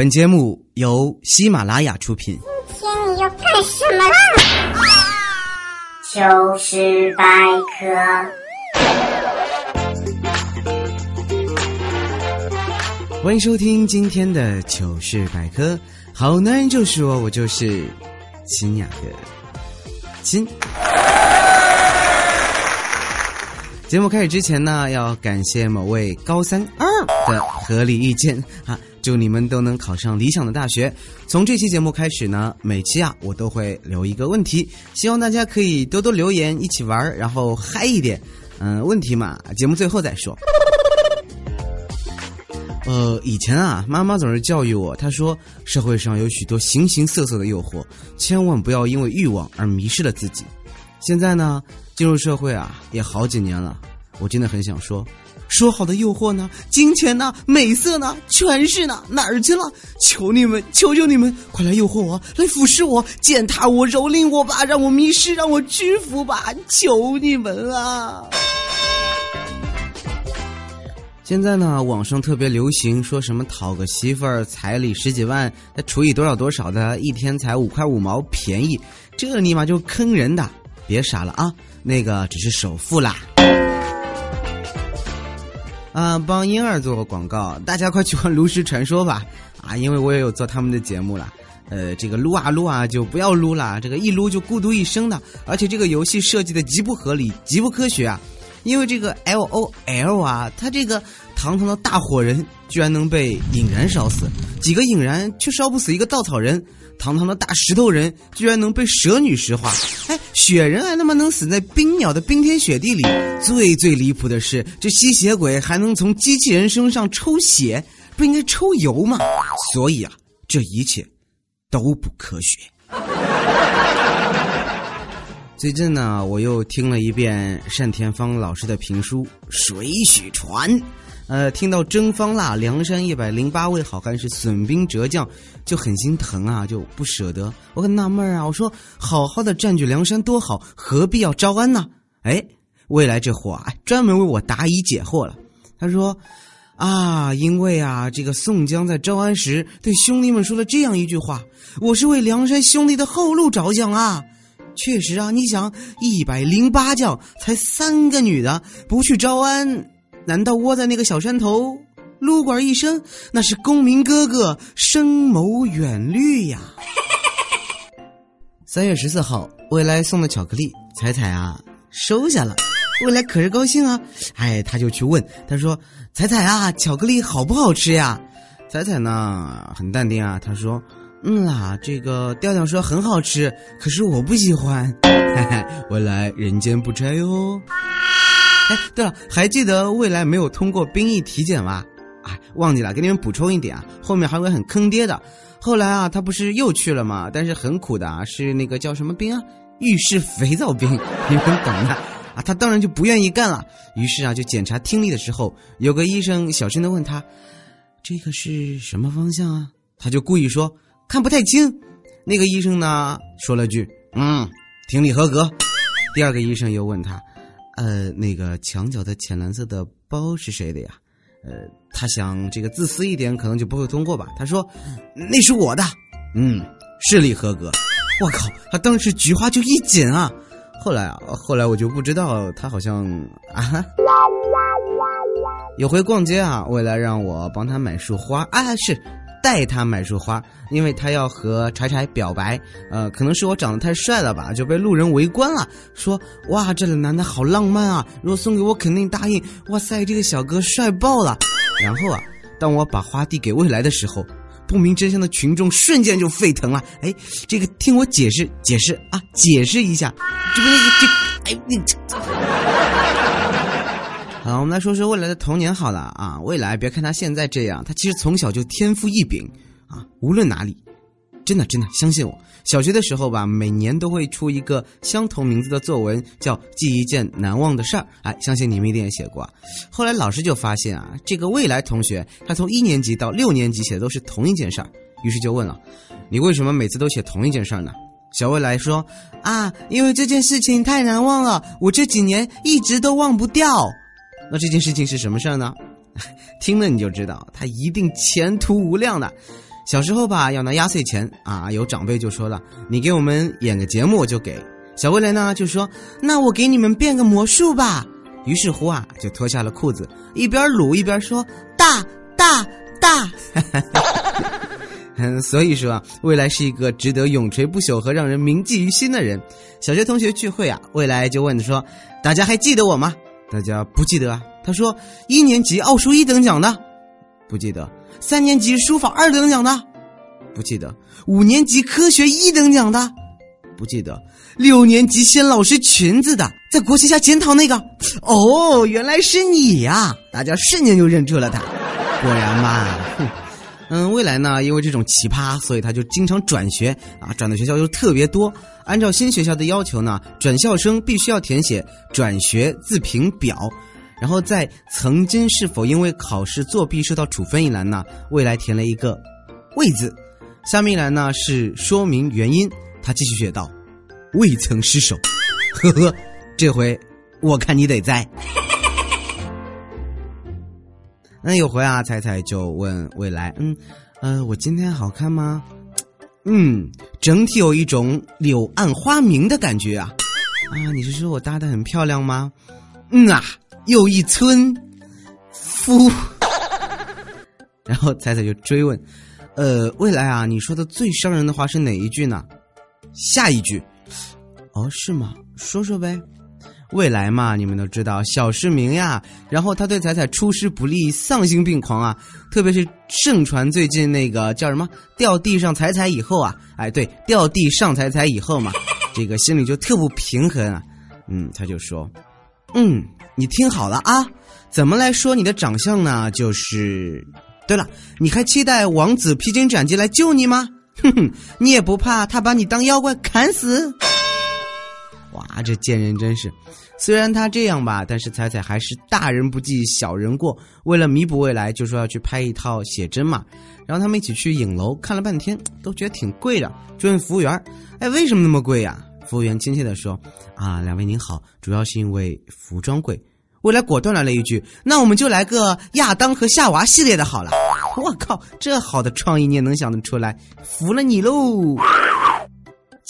本节目由喜马拉雅出品。今天你要干什么啦？糗事百科。欢迎收听今天的糗事百科。好男人就说我就是亲雅的亲。节目开始之前呢，要感谢某位高三二的合理意见啊！祝你们都能考上理想的大学。从这期节目开始呢，每期啊我都会留一个问题，希望大家可以多多留言，一起玩，然后嗨一点。嗯，问题嘛，节目最后再说。呃，以前啊，妈妈总是教育我，她说社会上有许多形形色色的诱惑，千万不要因为欲望而迷失了自己。现在呢，进入社会啊，也好几年了，我真的很想说，说好的诱惑呢？金钱呢？美色呢？权势呢？哪儿去了？求你们，求求你们，快来诱惑我，来腐蚀我，践踏我，蹂躏我吧，让我迷失，让我屈服吧，求你们啊！现在呢，网上特别流行说什么讨个媳妇儿彩礼十几万，再除以多少多少的，一天才五块五毛，便宜，这尼玛就坑人的！别傻了啊，那个只是首付啦。啊，帮婴儿做个广告，大家快去玩《炉石传说》吧！啊，因为我也有做他们的节目了。呃，这个撸啊撸啊就不要撸了，这个一撸就孤独一生的，而且这个游戏设计的极不合理，极不科学啊！因为这个 L O L 啊，它这个堂堂的大火人居然能被引燃烧死，几个引燃却烧不死一个稻草人；堂堂的大石头人居然能被蛇女石化，哎，雪人还他妈能死在冰鸟的冰天雪地里。最最离谱的是，这吸血鬼还能从机器人身上抽血，不应该抽油吗？所以啊，这一切都不科学。最近呢，我又听了一遍单田芳老师的评书《水浒传》，呃，听到征方腊梁山一百零八位好汉是损兵折将，就很心疼啊，就不舍得。我很纳闷啊，我说好好的占据梁山多好，何必要招安呢？哎，未来这货啊，专门为我答疑解惑了。他说啊，因为啊，这个宋江在招安时对兄弟们说了这样一句话：“我是为梁山兄弟的后路着想啊。”确实啊，你想一百零八将才三个女的，不去招安，难道窝在那个小山头撸管一生？那是公明哥哥深谋远虑呀。三月十四号，未来送的巧克力，彩彩啊收下了，未来可是高兴啊，哎，他就去问，他说：“彩彩啊，巧克力好不好吃呀？”彩彩呢很淡定啊，他说。嗯啦，这个调调说很好吃，可是我不喜欢。嘿嘿未来人间不拆哟。哎，对了，还记得未来没有通过兵役体检吗？哎，忘记了，给你们补充一点啊，后面还会很坑爹的。后来啊，他不是又去了吗？但是很苦的啊，是那个叫什么兵啊？浴室肥皂兵，你们懂的啊。他当然就不愿意干了。于是啊，就检查听力的时候，有个医生小声的问他：“这个是什么方向啊？”他就故意说。看不太清，那个医生呢说了句：“嗯，听力合格。”第二个医生又问他：“呃，那个墙角的浅蓝色的包是谁的呀？”呃，他想这个自私一点，可能就不会通过吧。他说：“那是我的。”嗯，视力合格。我靠，他当时菊花就一紧啊。后来啊，后来我就不知道他好像啊哈，有回逛街啊，为了让我帮他买束花啊，是。带他买束花，因为他要和柴柴表白。呃，可能是我长得太帅了吧，就被路人围观了，说：“哇，这个男的好浪漫啊！如果送给我，肯定答应。”哇塞，这个小哥帅爆了！然后啊，当我把花递给未来的时候，不明真相的群众瞬间就沸腾了。哎，这个听我解释解释啊，解释一下，这不那个这，哎你这好，我们来说说未来的童年好了啊。未来别看他现在这样，他其实从小就天赋异禀啊。无论哪里，真的真的相信我。小学的时候吧，每年都会出一个相同名字的作文，叫“记一件难忘的事儿”。哎，相信你们一定也写过。后来老师就发现啊，这个未来同学他从一年级到六年级写的都是同一件事儿，于是就问了：“你为什么每次都写同一件事儿呢？”小未来说：“啊，因为这件事情太难忘了，我这几年一直都忘不掉。”那这件事情是什么事儿呢？听了你就知道，他一定前途无量的。小时候吧，要拿压岁钱啊，有长辈就说了：“你给我们演个节目，我就给。”小未来呢就说：“那我给你们变个魔术吧。”于是乎啊，就脱下了裤子，一边撸一边说：“大大大！”嗯，所以说啊，未来是一个值得永垂不朽和让人铭记于心的人。小学同学聚会啊，未来就问说：“大家还记得我吗？”大家不记得啊。他说：“一年级奥数一等奖的，不记得；三年级书法二等奖的，不记得；五年级科学一等奖的，不记得；六年级掀老师裙子的，在国旗下检讨那个，哦，原来是你呀！大家瞬间就认出了他。果然嘛，哼。”嗯，未来呢，因为这种奇葩，所以他就经常转学啊，转的学校又特别多。按照新学校的要求呢，转校生必须要填写转学自评表，然后在曾经是否因为考试作弊受到处分一栏呢，未来填了一个“未”字。下面一栏呢是说明原因，他继续写道：“未曾失手。”呵呵，这回我看你得栽。那有回啊，彩彩就问未来，嗯，呃，我今天好看吗？嗯，整体有一种柳暗花明的感觉啊。啊，你是说我搭的很漂亮吗？嗯啊，又一村夫。然后彩彩就追问，呃，未来啊，你说的最伤人的话是哪一句呢？下一句。哦，是吗？说说呗。未来嘛，你们都知道小市民呀。然后他对彩彩出师不利，丧心病狂啊！特别是盛传最近那个叫什么掉地上踩踩以后啊，哎，对，掉地上踩踩以后嘛，这个心里就特不平衡啊。嗯，他就说：“嗯，你听好了啊，怎么来说你的长相呢？就是，对了，你还期待王子披荆斩棘来救你吗？哼哼，你也不怕他把你当妖怪砍死？”哇，这贱人真是！虽然他这样吧，但是彩彩还是大人不计小人过。为了弥补未来，就说要去拍一套写真嘛。然后他们一起去影楼看了半天，都觉得挺贵的，就问服务员：“哎，为什么那么贵呀？”服务员亲切的说：“啊，两位您好，主要是因为服装贵。”未来果断来了一句：“那我们就来个亚当和夏娃系列的好了。”我靠，这好的创意你也能想得出来，服了你喽！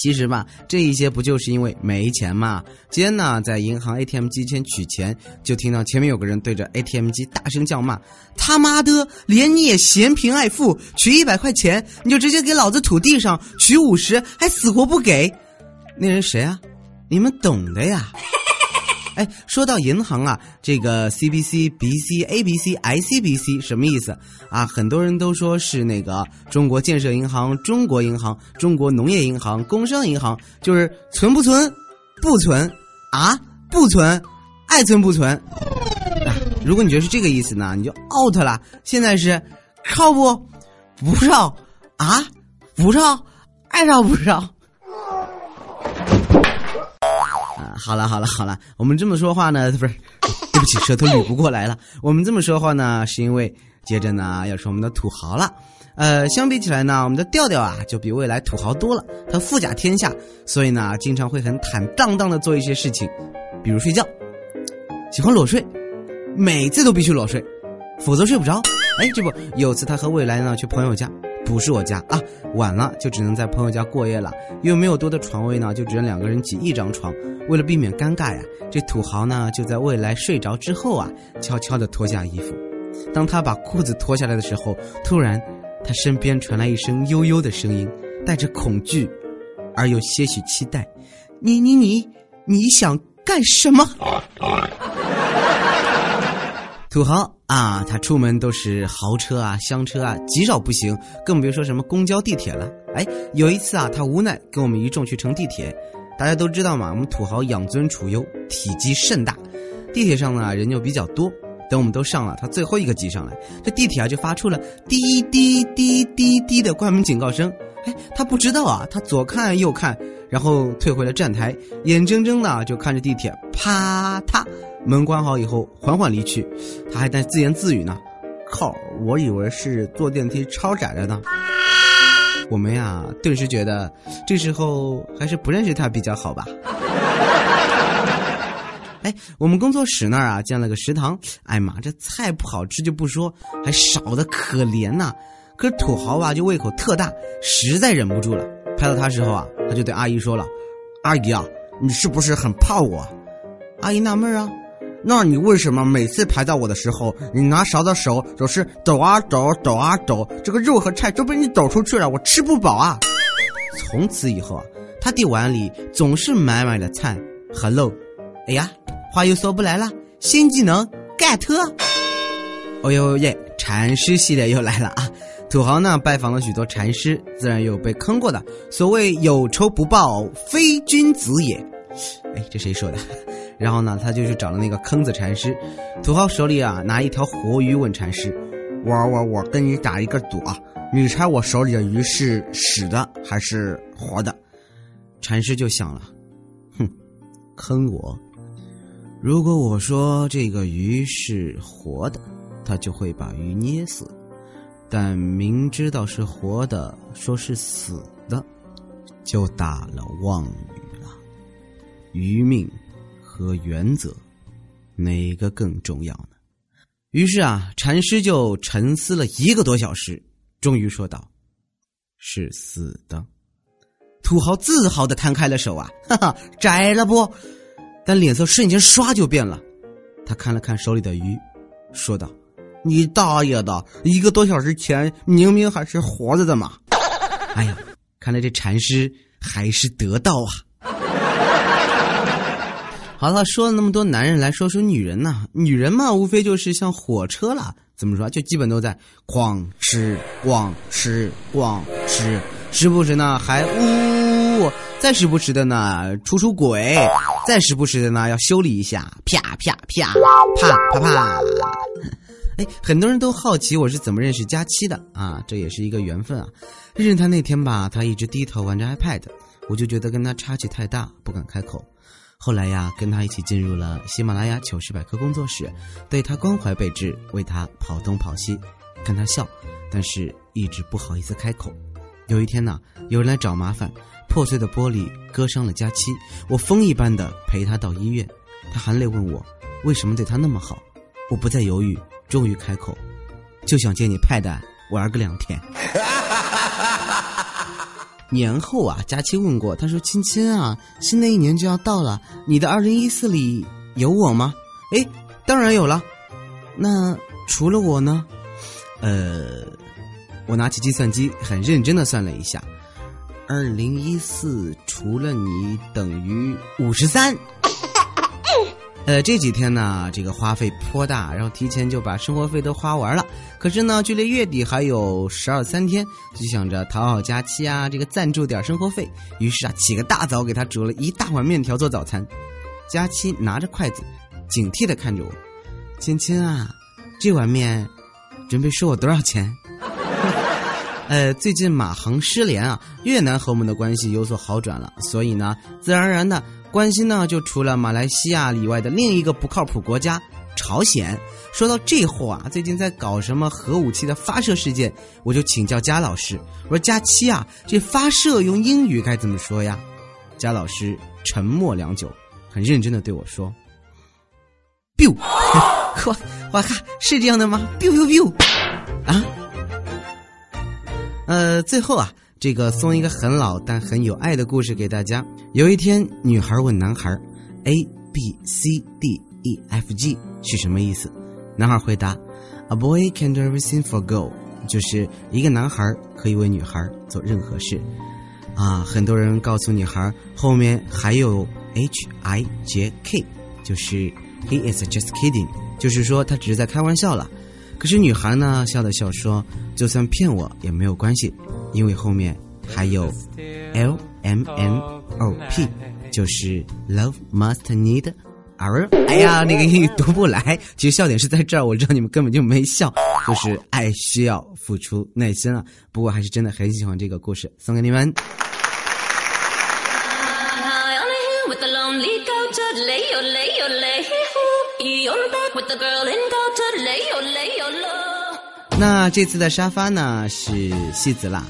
其实吧，这一些不就是因为没钱吗？今天呢，在银行 ATM 机前取钱，就听到前面有个人对着 ATM 机大声叫骂：“他妈的，连你也嫌贫爱富，取一百块钱你就直接给老子土地上，取五十还死活不给？那人谁啊？你们懂的呀。”哎，说到银行啊，这个 C B C B C A B C I C B C 什么意思啊？很多人都说是那个中国建设银行、中国银行、中国农业银行、工商银行，就是存不存？不存啊？不存？爱存不存？如果你觉得是这个意思呢，你就 out 了。现在是靠不？不绕啊？不绕？爱绕不绕好了好了好了，我们这么说话呢，不是，对不起，舌头捋不过来了。我们这么说话呢，是因为接着呢要说我们的土豪了。呃，相比起来呢，我们的调调啊就比未来土豪多了。他富甲天下，所以呢经常会很坦荡荡的做一些事情，比如睡觉，喜欢裸睡，每次都必须裸睡，否则睡不着。哎，这不，有次他和未来呢去朋友家。不是我家啊，晚了就只能在朋友家过夜了，因为没有多的床位呢，就只能两个人挤一张床。为了避免尴尬呀，这土豪呢就在未来睡着之后啊，悄悄地脱下衣服。当他把裤子脱下来的时候，突然，他身边传来一声悠悠的声音，带着恐惧，而又些许期待：“你你你，你想干什么？”土豪啊，他出门都是豪车啊、厢车啊，极少步行，更别说什么公交、地铁了。哎，有一次啊，他无奈跟我们一众去乘地铁。大家都知道嘛，我们土豪养尊处优，体积甚大。地铁上呢人就比较多，等我们都上了，他最后一个挤上来，这地铁啊就发出了滴滴滴滴滴的关门警告声。哎，他不知道啊，他左看右看，然后退回了站台，眼睁睁的就看着地铁啪嗒。门关好以后，缓缓离去，他还在自言自语呢。靠，我以为是坐电梯超窄了呢。我们呀，顿时觉得这时候还是不认识他比较好吧。哎，我们工作室那儿啊，建了个食堂。哎妈，这菜不好吃就不说，还少的可怜呐。可是土豪啊就胃口特大，实在忍不住了，拍到他时候啊，他就对阿姨说了：“阿姨啊，你是不是很怕我？”阿姨纳闷啊，那你为什么每次排到我的时候，你拿勺的手总是抖啊抖，抖啊抖，这个肉和菜都被你抖出去了，我吃不饱啊！从此以后啊，他的碗里总是满满的菜和肉。哎呀，话又说不来了，新技能 get！哦呦耶，禅师系列又来了啊！土豪呢拜访了许多禅师，自然有被坑过的。所谓有仇不报非君子也。哎，这谁说的？然后呢，他就去找了那个坑子禅师。土豪手里啊拿一条活鱼，问禅师：“我我我跟你打一个赌啊，你猜我手里的鱼是死的还是活的？”禅师就想了，哼，坑我！如果我说这个鱼是活的，他就会把鱼捏死；但明知道是活的，说是死的，就打了妄语了。鱼命。和原则，哪个更重要呢？于是啊，禅师就沉思了一个多小时，终于说道：“是死的。”土豪自豪的摊开了手啊，哈哈，摘了不？但脸色瞬间唰就变了。他看了看手里的鱼，说道：“你大爷的！一个多小时前明明还是活着的嘛！”哎呀，看来这禅师还是得道啊。好了，说了那么多男人，来说说女人呐。女人嘛，无非就是像火车了，怎么说？就基本都在哐吃咣吃咣吃，时不时呢还呜，再时不时的呢出出轨，再时不时的呢要修理一下，啪啪啪啪啪啪。哎，很多人都好奇我是怎么认识佳期的啊，这也是一个缘分啊。认识他那天吧，他一直低头玩着 iPad，我就觉得跟他差距太大，不敢开口。后来呀，跟他一起进入了喜马拉雅糗事百科工作室，对他关怀备至，为他跑东跑西，看他笑，但是一直不好意思开口。有一天呢，有人来找麻烦，破碎的玻璃割伤了佳期，我风一般的陪他到医院，他含泪问我为什么对他那么好，我不再犹豫，终于开口，就想借你 pad 玩个两天。年后啊，佳期问过，他说：“亲亲啊，新的一年就要到了，你的二零一四里有我吗？”哎，当然有了。那除了我呢？呃，我拿起计算机，很认真的算了一下，二零一四除了你等于五十三。呃，这几天呢，这个花费颇大，然后提前就把生活费都花完了。可是呢，距离月底还有十二三天，就想着讨好佳期啊，这个赞助点生活费。于是啊，起个大早给他煮了一大碗面条做早餐。佳期拿着筷子，警惕的看着我：“亲亲啊，这碗面准备收我多少钱？”呃，最近马航失联啊，越南和我们的关系有所好转了，所以呢，自然而然的。关心呢，就除了马来西亚以外的另一个不靠谱国家朝鲜。说到这货啊，最近在搞什么核武器的发射事件，我就请教佳老师，我说佳期啊，这发射用英语该怎么说呀？佳老师沉默良久，很认真的对我说：“biu，我我靠，是这样的吗？biu biu biu，啊，呃，最后啊。”这个送一个很老但很有爱的故事给大家。有一天，女孩问男孩：“A B C D E F G 是什么意思？”男孩回答：“A boy can do everything for girl，就是一个男孩可以为女孩做任何事。”啊，很多人告诉女孩后面还有 H I J K，就是 He is just kidding，就是说他只是在开玩笑了。可是女孩呢，笑了笑说：“就算骗我也没有关系。”因为后面还有 L M N O P，就是 Love Must Need R。哎呀，那个英语读不来。其实笑点是在这儿，我知道你们根本就没笑，就是爱需要付出耐心啊。不过还是真的很喜欢这个故事，送给你们。那这次的沙发呢是戏子啦。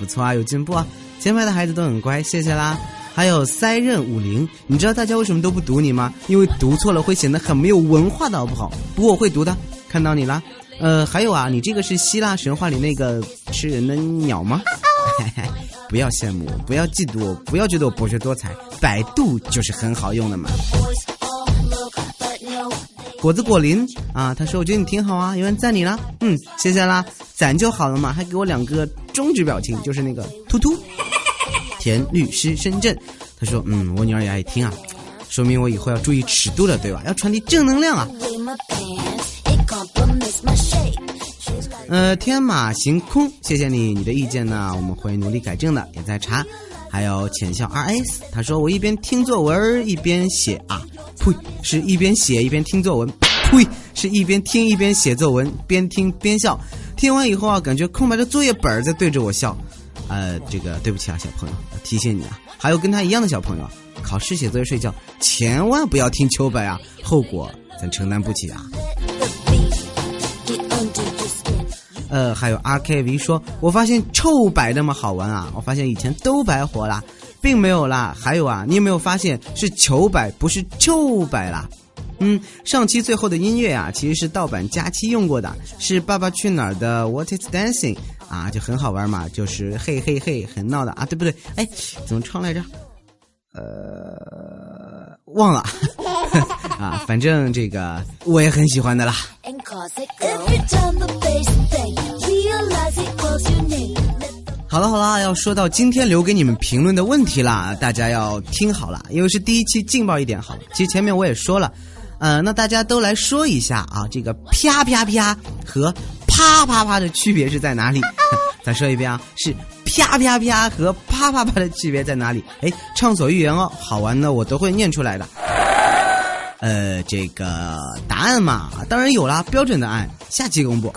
不错啊，有进步啊！前排的孩子都很乖，谢谢啦。还有塞任五零，你知道大家为什么都不读你吗？因为读错了会显得很没有文化的好不好？不过我会读的，看到你啦。呃，还有啊，你这个是希腊神话里那个吃人的鸟吗？不要羡慕，不要嫉妒，不要觉得我博学多才，百度就是很好用的嘛。果子果林啊，他说我觉得你挺好啊，有人赞你了，嗯，谢谢啦，赞就好了嘛，还给我两个中指表情，就是那个突突。田律师深圳，他说嗯，我女儿也爱听啊，说明我以后要注意尺度了，对吧？要传递正能量啊。呃，天马行空，谢谢你，你的意见呢，我们会努力改正的，也在查。还有浅笑 R S，他说我一边听作文一边写啊，呸，是一边写一边听作文，呸，是一边听一边写作文，边听边笑。听完以后啊，感觉空白的作业本在对着我笑。呃，这个对不起啊，小朋友，提醒你啊。还有跟他一样的小朋友，考试写作业睡觉，千万不要听秋白啊，后果咱承担不起啊。呃，还有 R K V 说，我发现臭白那么好玩啊！我发现以前都白活啦，并没有啦。还有啊，你有没有发现是糗白，不是臭白啦？嗯，上期最后的音乐啊，其实是盗版加期用过的，是《爸爸去哪儿》的 What is Dancing 啊，就很好玩嘛，就是嘿嘿嘿，很闹的啊，对不对？哎，怎么唱来着？呃，忘了 啊，反正这个我也很喜欢的啦。好了好了，要说到今天留给你们评论的问题啦，大家要听好了，因为是第一期劲爆一点好了。其实前面我也说了，呃，那大家都来说一下啊，这个啪啪啪和啪啪啪的区别是在哪里？再说一遍啊，是啪啪啪和啪啪啪的区别在哪里？哎，畅所欲言哦，好玩的我都会念出来的。呃，这个答案嘛，当然有啦，标准答案，下期公布。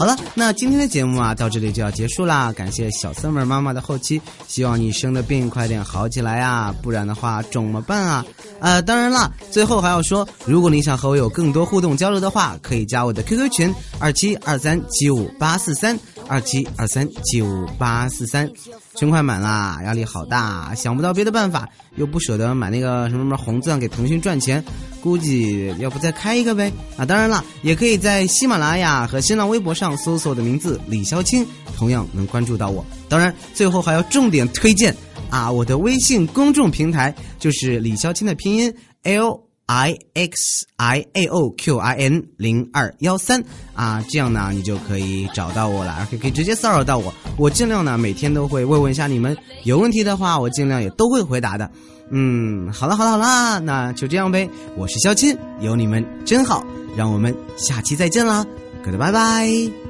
好了，那今天的节目啊，到这里就要结束啦。感谢小三妹妈妈的后期，希望你生的病快点好起来啊，不然的话肿么办啊？呃，当然啦，最后还要说，如果你想和我有更多互动交流的话，可以加我的 QQ 群二七二三七五八四三二七二三九八四三。群快满啦，压力好大，想不到别的办法，又不舍得买那个什么什么红钻给腾讯赚钱，估计要不再开一个呗？啊，当然了，也可以在喜马拉雅和新浪微博上搜索我的名字李潇青，同样能关注到我。当然，最后还要重点推荐啊，我的微信公众平台就是李潇青的拼音 L。I x i a o q i n 零二幺三啊，这样呢，你就可以找到我了，而且可以直接骚扰到我。我尽量呢，每天都会问问一下你们，有问题的话，我尽量也都会回答的。嗯，好了好了好了，那就这样呗。我是肖钦，有你们真好，让我们下期再见啦，各位拜拜。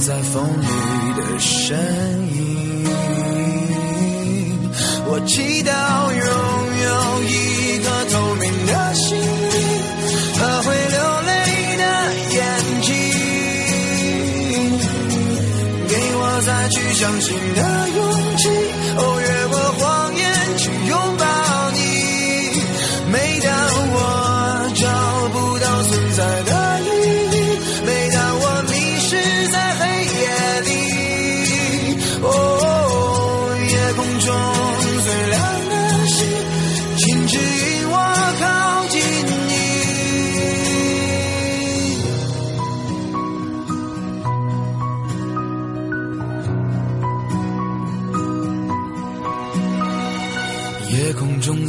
在风里的身影，我祈祷有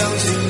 相信。